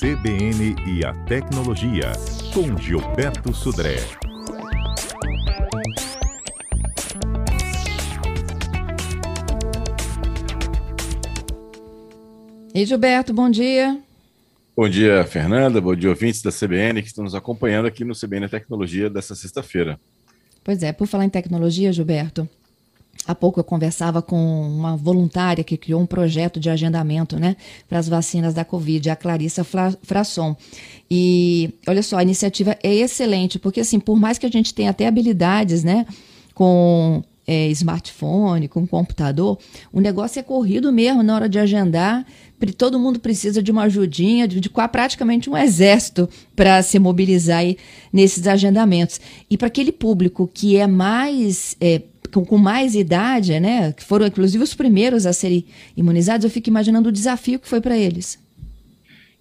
CBN e a Tecnologia, com Gilberto Sudré. Ei, Gilberto, bom dia. Bom dia, Fernanda. Bom dia, ouvintes da CBN que estão nos acompanhando aqui no CBN Tecnologia dessa sexta-feira. Pois é, por falar em tecnologia, Gilberto, Há pouco eu conversava com uma voluntária que criou um projeto de agendamento né, para as vacinas da Covid, a Clarissa Frasson. E olha só, a iniciativa é excelente, porque assim, por mais que a gente tenha até habilidades né, com é, smartphone, com computador, o negócio é corrido mesmo na hora de agendar. Todo mundo precisa de uma ajudinha, de, de praticamente um exército para se mobilizar aí nesses agendamentos. E para aquele público que é mais é, com, com mais idade, né, que foram inclusive os primeiros a serem imunizados, eu fico imaginando o desafio que foi para eles.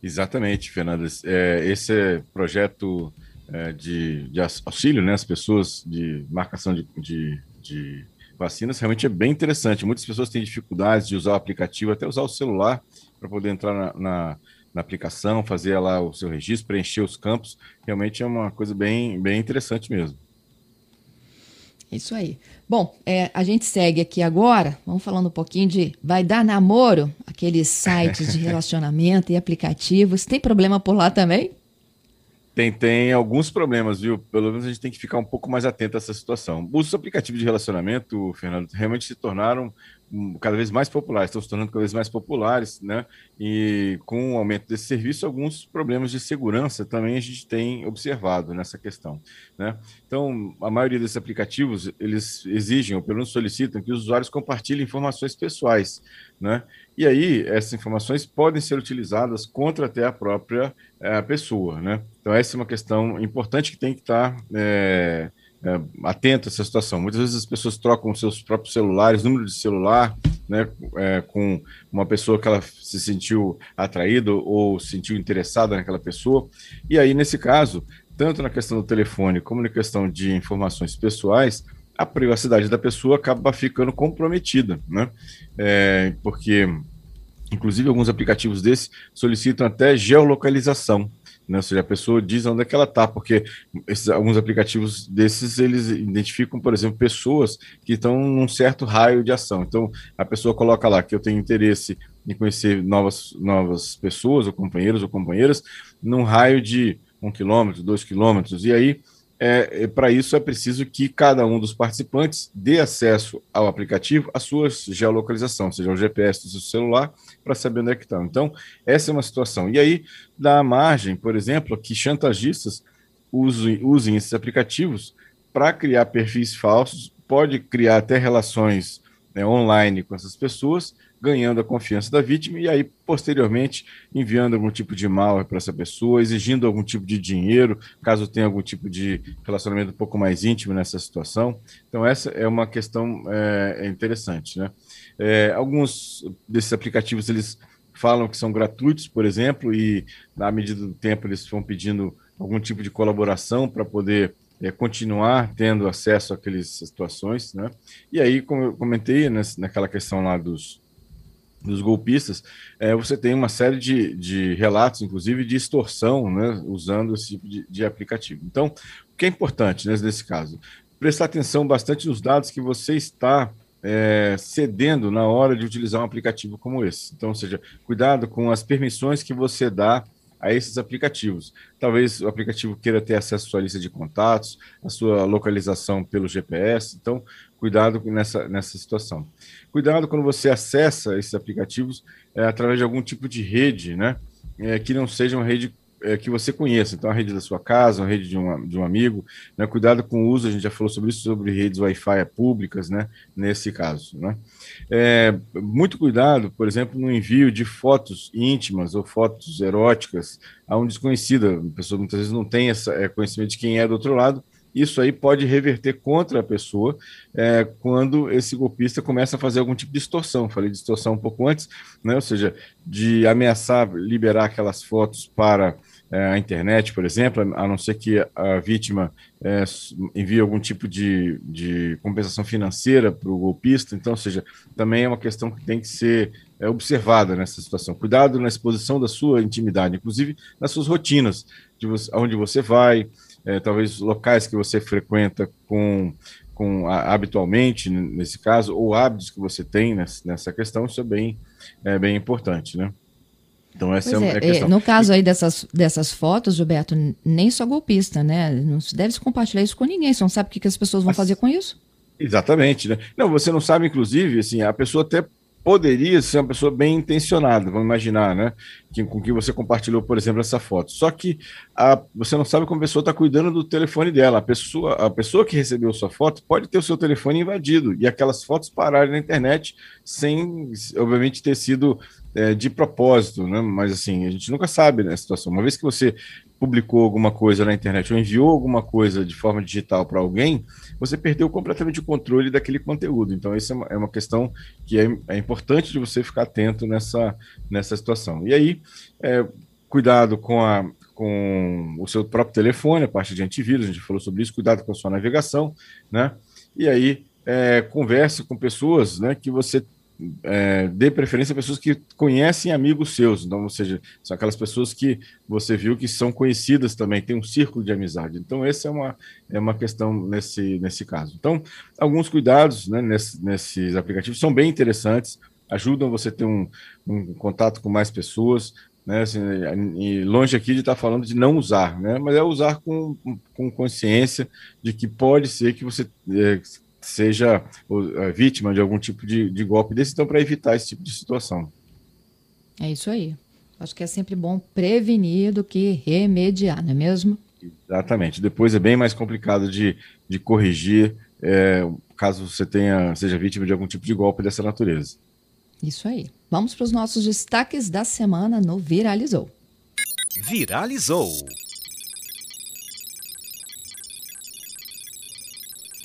Exatamente, Fernanda. É, esse projeto é, de, de, auxílio, né, as pessoas de marcação de, de, de, vacinas, realmente é bem interessante. Muitas pessoas têm dificuldades de usar o aplicativo, até usar o celular para poder entrar na, na, na, aplicação, fazer lá o seu registro, preencher os campos. Realmente é uma coisa bem, bem interessante mesmo. Isso aí. Bom, é, a gente segue aqui agora, vamos falando um pouquinho de vai dar namoro, aqueles sites de relacionamento e aplicativos. Tem problema por lá também? Tem, tem alguns problemas, viu? Pelo menos a gente tem que ficar um pouco mais atento a essa situação. Os aplicativos de relacionamento, Fernando, realmente se tornaram cada vez mais populares, estão se tornando cada vez mais populares, né? E com o aumento desse serviço, alguns problemas de segurança também a gente tem observado nessa questão, né? Então, a maioria desses aplicativos, eles exigem, ou pelo menos solicitam, que os usuários compartilhem informações pessoais, né? E aí, essas informações podem ser utilizadas contra até a própria é, pessoa, né? Então, essa é uma questão importante que tem que estar... É, é, atento a essa situação. Muitas vezes as pessoas trocam seus próprios celulares, número de celular, né, é, com uma pessoa que ela se sentiu atraída ou sentiu interessada naquela pessoa. E aí, nesse caso, tanto na questão do telefone como na questão de informações pessoais, a privacidade da pessoa acaba ficando comprometida, né? É, porque, inclusive, alguns aplicativos desses solicitam até geolocalização né? Ou seja, a pessoa diz onde é que ela está, porque esses, alguns aplicativos desses, eles identificam, por exemplo, pessoas que estão num certo raio de ação. Então, a pessoa coloca lá que eu tenho interesse em conhecer novas, novas pessoas, ou companheiros ou companheiras, num raio de um quilômetro, dois quilômetros, e aí é, é para isso é preciso que cada um dos participantes dê acesso ao aplicativo, à sua geolocalização, seja, ao GPS do seu celular, para saber onde é que está. Então, essa é uma situação. E aí, dá margem, por exemplo, que chantagistas usem, usem esses aplicativos para criar perfis falsos, pode criar até relações né, online com essas pessoas, ganhando a confiança da vítima e aí, posteriormente, enviando algum tipo de mal para essa pessoa, exigindo algum tipo de dinheiro, caso tenha algum tipo de relacionamento um pouco mais íntimo nessa situação. Então, essa é uma questão é, interessante. Né? É, alguns desses aplicativos, eles falam que são gratuitos, por exemplo, e na medida do tempo eles vão pedindo algum tipo de colaboração para poder é, continuar tendo acesso àquelas situações, né? E aí, como eu comentei nessa, naquela questão lá dos, dos golpistas, é, você tem uma série de, de relatos, inclusive, de extorsão, né, usando esse tipo de, de aplicativo. Então, o que é importante né, nesse caso? Prestar atenção bastante nos dados que você está é, cedendo na hora de utilizar um aplicativo como esse. Então, seja, cuidado com as permissões que você dá a esses aplicativos. Talvez o aplicativo queira ter acesso à sua lista de contatos, a sua localização pelo GPS. Então, cuidado nessa, nessa situação. Cuidado quando você acessa esses aplicativos é, através de algum tipo de rede, né? É, que não seja uma rede é, que você conheça. Então, a rede da sua casa, uma rede de um, de um amigo. Né? Cuidado com o uso, a gente já falou sobre isso, sobre redes Wi-Fi públicas, né? nesse caso. Né? É, muito cuidado, por exemplo, no envio de fotos íntimas ou fotos eróticas a um desconhecido. A pessoa muitas vezes não tem esse é, conhecimento de quem é do outro lado isso aí pode reverter contra a pessoa é, quando esse golpista começa a fazer algum tipo de extorsão. Falei de extorsão um pouco antes, né? ou seja, de ameaçar liberar aquelas fotos para a internet, por exemplo, a não ser que a vítima é, envie algum tipo de, de compensação financeira para o golpista. Então, ou seja, também é uma questão que tem que ser é, observada nessa situação. Cuidado na exposição da sua intimidade, inclusive nas suas rotinas, de você, aonde você vai, é, talvez locais que você frequenta com, com habitualmente, nesse caso, ou hábitos que você tem nessa, nessa questão, isso é bem, é bem importante, né? Então, essa é, é, a é, questão. No caso aí dessas, dessas fotos, Gilberto, nem só golpista, né? Não se deve se compartilhar isso com ninguém, você não sabe o que, que as pessoas vão Mas, fazer com isso. Exatamente, né? Não, você não sabe, inclusive, assim, a pessoa até poderia ser uma pessoa bem intencionada, vamos imaginar, né? Que, com que você compartilhou, por exemplo, essa foto. Só que a, você não sabe como a pessoa está cuidando do telefone dela. A pessoa, a pessoa que recebeu sua foto pode ter o seu telefone invadido e aquelas fotos pararem na internet sem, obviamente, ter sido é, de propósito, né? Mas assim, a gente nunca sabe nessa situação. Uma vez que você publicou alguma coisa na internet ou enviou alguma coisa de forma digital para alguém, você perdeu completamente o controle daquele conteúdo. Então, isso é uma, é uma questão que é, é, importante de você ficar atento nessa, nessa situação. E aí, é, cuidado com, a, com o seu próprio telefone, a parte de antivírus, a gente falou sobre isso, cuidado com a sua navegação, né? E aí, é, converse com pessoas né, que você é, dê preferência a pessoas que conhecem amigos seus, então, ou seja, são aquelas pessoas que você viu que são conhecidas também, tem um círculo de amizade. Então, essa é uma, é uma questão nesse, nesse caso. Então, alguns cuidados né, nesse, nesses aplicativos são bem interessantes, ajudam você a ter um, um contato com mais pessoas, né, assim, longe aqui de estar falando de não usar, né, mas é usar com, com consciência de que pode ser que você é, seja vítima de algum tipo de, de golpe desse, então, para evitar esse tipo de situação. É isso aí. Acho que é sempre bom prevenir do que remediar, não é mesmo? Exatamente. Depois é bem mais complicado de, de corrigir é, caso você tenha, seja vítima de algum tipo de golpe dessa natureza. Isso aí. Vamos para os nossos destaques da semana no Viralizou. Viralizou.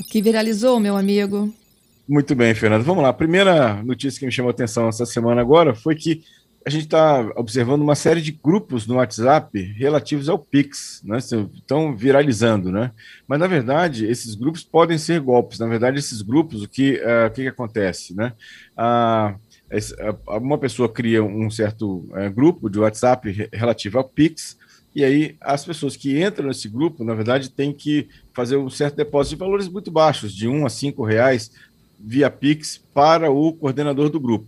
Que viralizou, meu amigo. Muito bem, Fernando. Vamos lá. A primeira notícia que me chamou a atenção essa semana agora foi que a gente está observando uma série de grupos no WhatsApp relativos ao Pix, né? Estão viralizando, né? Mas na verdade esses grupos podem ser golpes. Na verdade esses grupos, o que uh, o que, que, acontece, né? Uh, uma pessoa cria um certo uh, grupo de WhatsApp relativo ao Pix e aí as pessoas que entram nesse grupo, na verdade, têm que fazer um certo depósito de valores muito baixos, de um a cinco reais via Pix para o coordenador do grupo.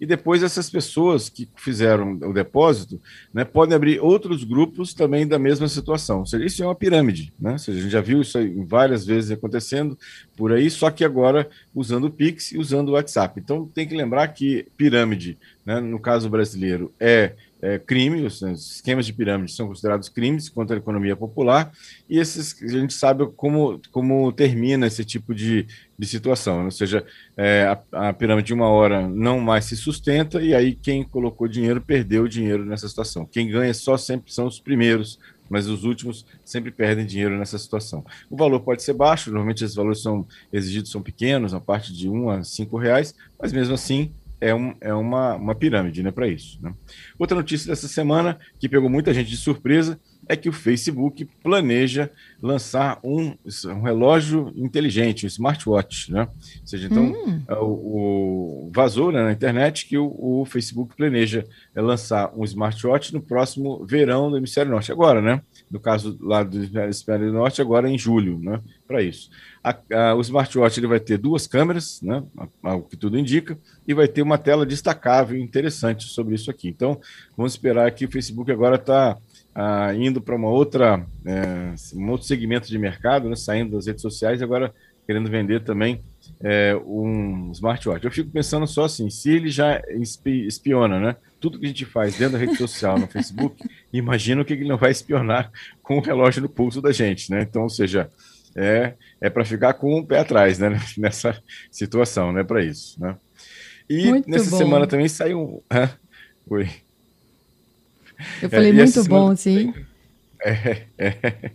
E depois essas pessoas que fizeram o depósito né, podem abrir outros grupos também da mesma situação. Ou seja, isso é uma pirâmide. Né? Ou seja, a gente já viu isso várias vezes acontecendo por aí, só que agora usando o Pix e usando o WhatsApp. Então tem que lembrar que pirâmide, né, no caso brasileiro, é é, crime, os, esquemas de pirâmide são considerados crimes contra a economia popular, e esses, a gente sabe como, como termina esse tipo de, de situação, ou seja, é, a, a, pirâmide de uma hora não mais se sustenta, e aí quem colocou dinheiro perdeu dinheiro nessa situação. Quem ganha só sempre são os primeiros, mas os últimos sempre perdem dinheiro nessa situação. O valor pode ser baixo, normalmente esses valores são exigidos são pequenos, a parte de um a cinco reais, mas mesmo assim é, um, é uma, uma pirâmide né, para isso. Né? Outra notícia dessa semana, que pegou muita gente de surpresa, é que o Facebook planeja lançar um, um relógio inteligente, um smartwatch, né? Ou seja, então, hum. É, o, o, vazou né, na internet que o, o, Facebook planeja é, lançar um smartwatch no próximo verão do Hemisfério Norte, agora, né? No caso lá do Hemisfério Norte, agora em julho, né? Para isso. A, a, o smartwatch ele vai ter duas câmeras, né? O que tudo indica, e vai ter uma tela destacável interessante sobre isso aqui. Então, vamos esperar que o Facebook agora está ah, indo para uma outra, é, um outro segmento de mercado, né, saindo das redes sociais e agora querendo vender também é, um smartwatch. Eu fico pensando só assim, se ele já espiona, né? Tudo que a gente faz dentro da rede social, no Facebook, imagina o que ele não vai espionar com o relógio no pulso da gente, né? Então, ou seja, é, é para ficar com o pé atrás, né? Nessa situação, né? Para isso, né? E Muito nessa bom. semana também saiu. Oi. Eu falei é, muito bom, sim. É, é,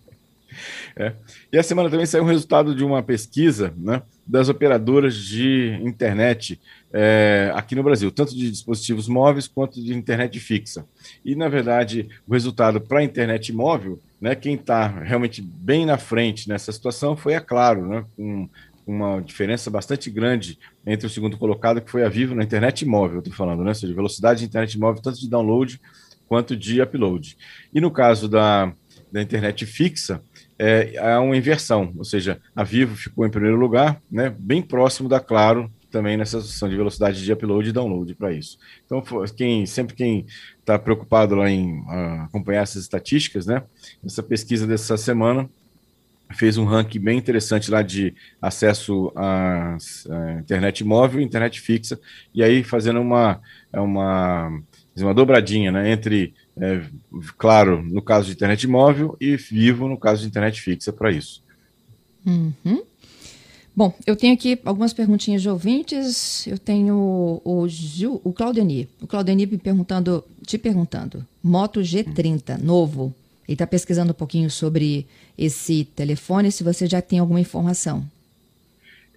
é. E a semana também saiu um resultado de uma pesquisa né, das operadoras de internet é, aqui no Brasil, tanto de dispositivos móveis quanto de internet fixa. E, na verdade, o resultado para a internet móvel, né, quem está realmente bem na frente nessa situação foi a Claro, né, com uma diferença bastante grande entre o segundo colocado, que foi a Vivo na internet móvel, estou falando, né? Ou seja, velocidade de internet móvel, tanto de download quanto de upload. E no caso da, da internet fixa, é, há uma inversão, ou seja, a Vivo ficou em primeiro lugar, né, bem próximo da Claro também nessa situação de velocidade de upload e download para isso. Então, quem sempre quem está preocupado lá em uh, acompanhar essas estatísticas, né, essa pesquisa dessa semana fez um ranking bem interessante lá de acesso à, à internet móvel, internet fixa, e aí fazendo uma uma uma dobradinha, né, entre é, claro, no caso de internet móvel e vivo no caso de internet fixa para isso. Uhum. Bom, eu tenho aqui algumas perguntinhas de ouvintes. Eu tenho o, Gil, o Claudeni. O Claudeni me perguntando, te perguntando, Moto G30, novo. Ele está pesquisando um pouquinho sobre esse telefone, se você já tem alguma informação.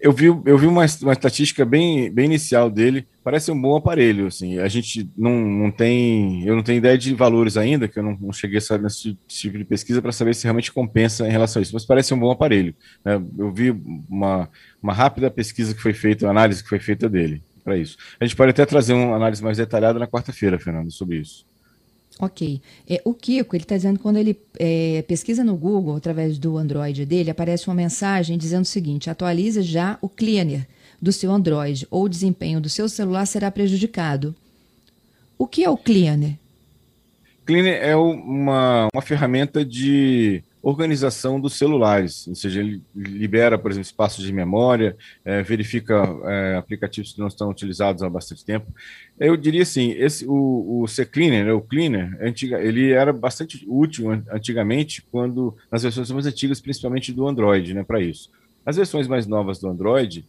Eu vi, eu vi uma, uma estatística bem, bem inicial dele. Parece um bom aparelho. Assim, a gente não, não tem. Eu não tenho ideia de valores ainda, que eu não, não cheguei a nesse tipo de pesquisa para saber se realmente compensa em relação a isso. Mas parece um bom aparelho. Né? Eu vi uma, uma rápida pesquisa que foi feita, uma análise que foi feita dele para isso. A gente pode até trazer uma análise mais detalhada na quarta-feira, Fernando, sobre isso. Ok. É, o Kiko, ele está dizendo que quando ele é, pesquisa no Google, através do Android dele, aparece uma mensagem dizendo o seguinte: atualize já o cleaner do seu Android ou o desempenho do seu celular será prejudicado. O que é o cleaner? Cleaner é uma, uma ferramenta de organização dos celulares, ou seja, ele libera, por exemplo, espaços de memória, é, verifica é, aplicativos que não estão utilizados há bastante tempo. Eu diria assim, esse, o, o C-Cleaner, né, o Cleaner, antiga, ele era bastante útil antigamente, quando nas versões mais antigas, principalmente do Android, né, para isso. As versões mais novas do Android,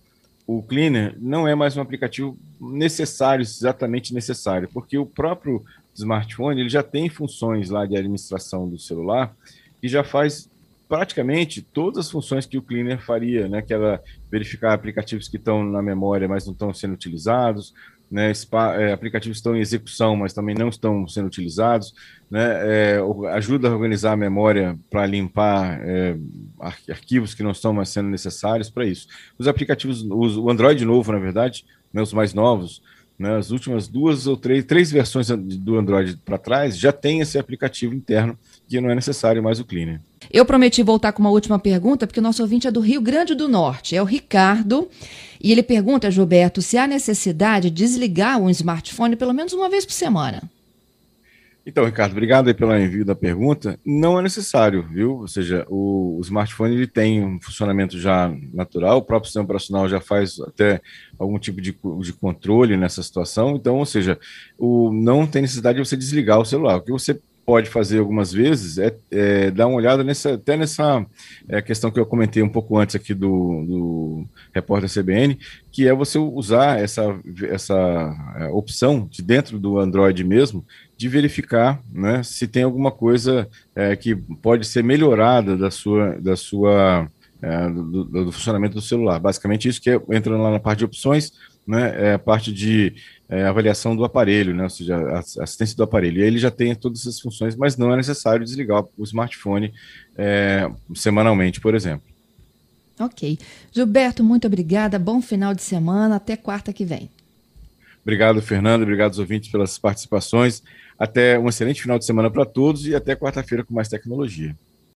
o Cleaner não é mais um aplicativo necessário, exatamente necessário, porque o próprio smartphone ele já tem funções lá de administração do celular e já faz praticamente todas as funções que o cleaner faria, né? Que era verificar aplicativos que estão na memória, mas não estão sendo utilizados, né? Spa, é, aplicativos estão em execução, mas também não estão sendo utilizados, né? É, ajuda a organizar a memória para limpar é, arquivos que não estão mais sendo necessários para isso. Os aplicativos, os, o Android novo, na verdade, né, os mais novos, né, as últimas duas ou três, três versões do Android para trás já tem esse aplicativo interno que não é necessário mais o Cleaner. Eu prometi voltar com uma última pergunta, porque o nosso ouvinte é do Rio Grande do Norte, é o Ricardo, e ele pergunta, Gilberto, se há necessidade de desligar um smartphone pelo menos uma vez por semana. Então, Ricardo, obrigado aí pelo envio da pergunta. Não é necessário, viu? Ou seja, o, o, smartphone ele tem um funcionamento já natural, o próprio sistema operacional já faz até algum tipo de, de controle nessa situação. Então, ou seja, o, não tem necessidade de você desligar o celular. O que você pode fazer algumas vezes é, é, dar uma olhada nessa, até nessa é, questão que eu comentei um pouco antes aqui do, do repórter CBN, que é você usar essa, essa é, opção de dentro do Android mesmo de verificar né, se tem alguma coisa é, que pode ser melhorada da sua, da sua é, do, do, funcionamento do celular. Basicamente isso que é, entra lá na parte de opções, né, é a parte de é, avaliação do aparelho, né, ou seja, a assistência do aparelho. E aí ele já tem todas essas funções, mas não é necessário desligar o smartphone é, semanalmente, por exemplo. Ok. Gilberto, muito obrigada. Bom final de semana. Até quarta que vem. Obrigado, Fernando. Obrigado aos ouvintes pelas participações. Até um excelente final de semana para todos e até quarta-feira com mais tecnologia.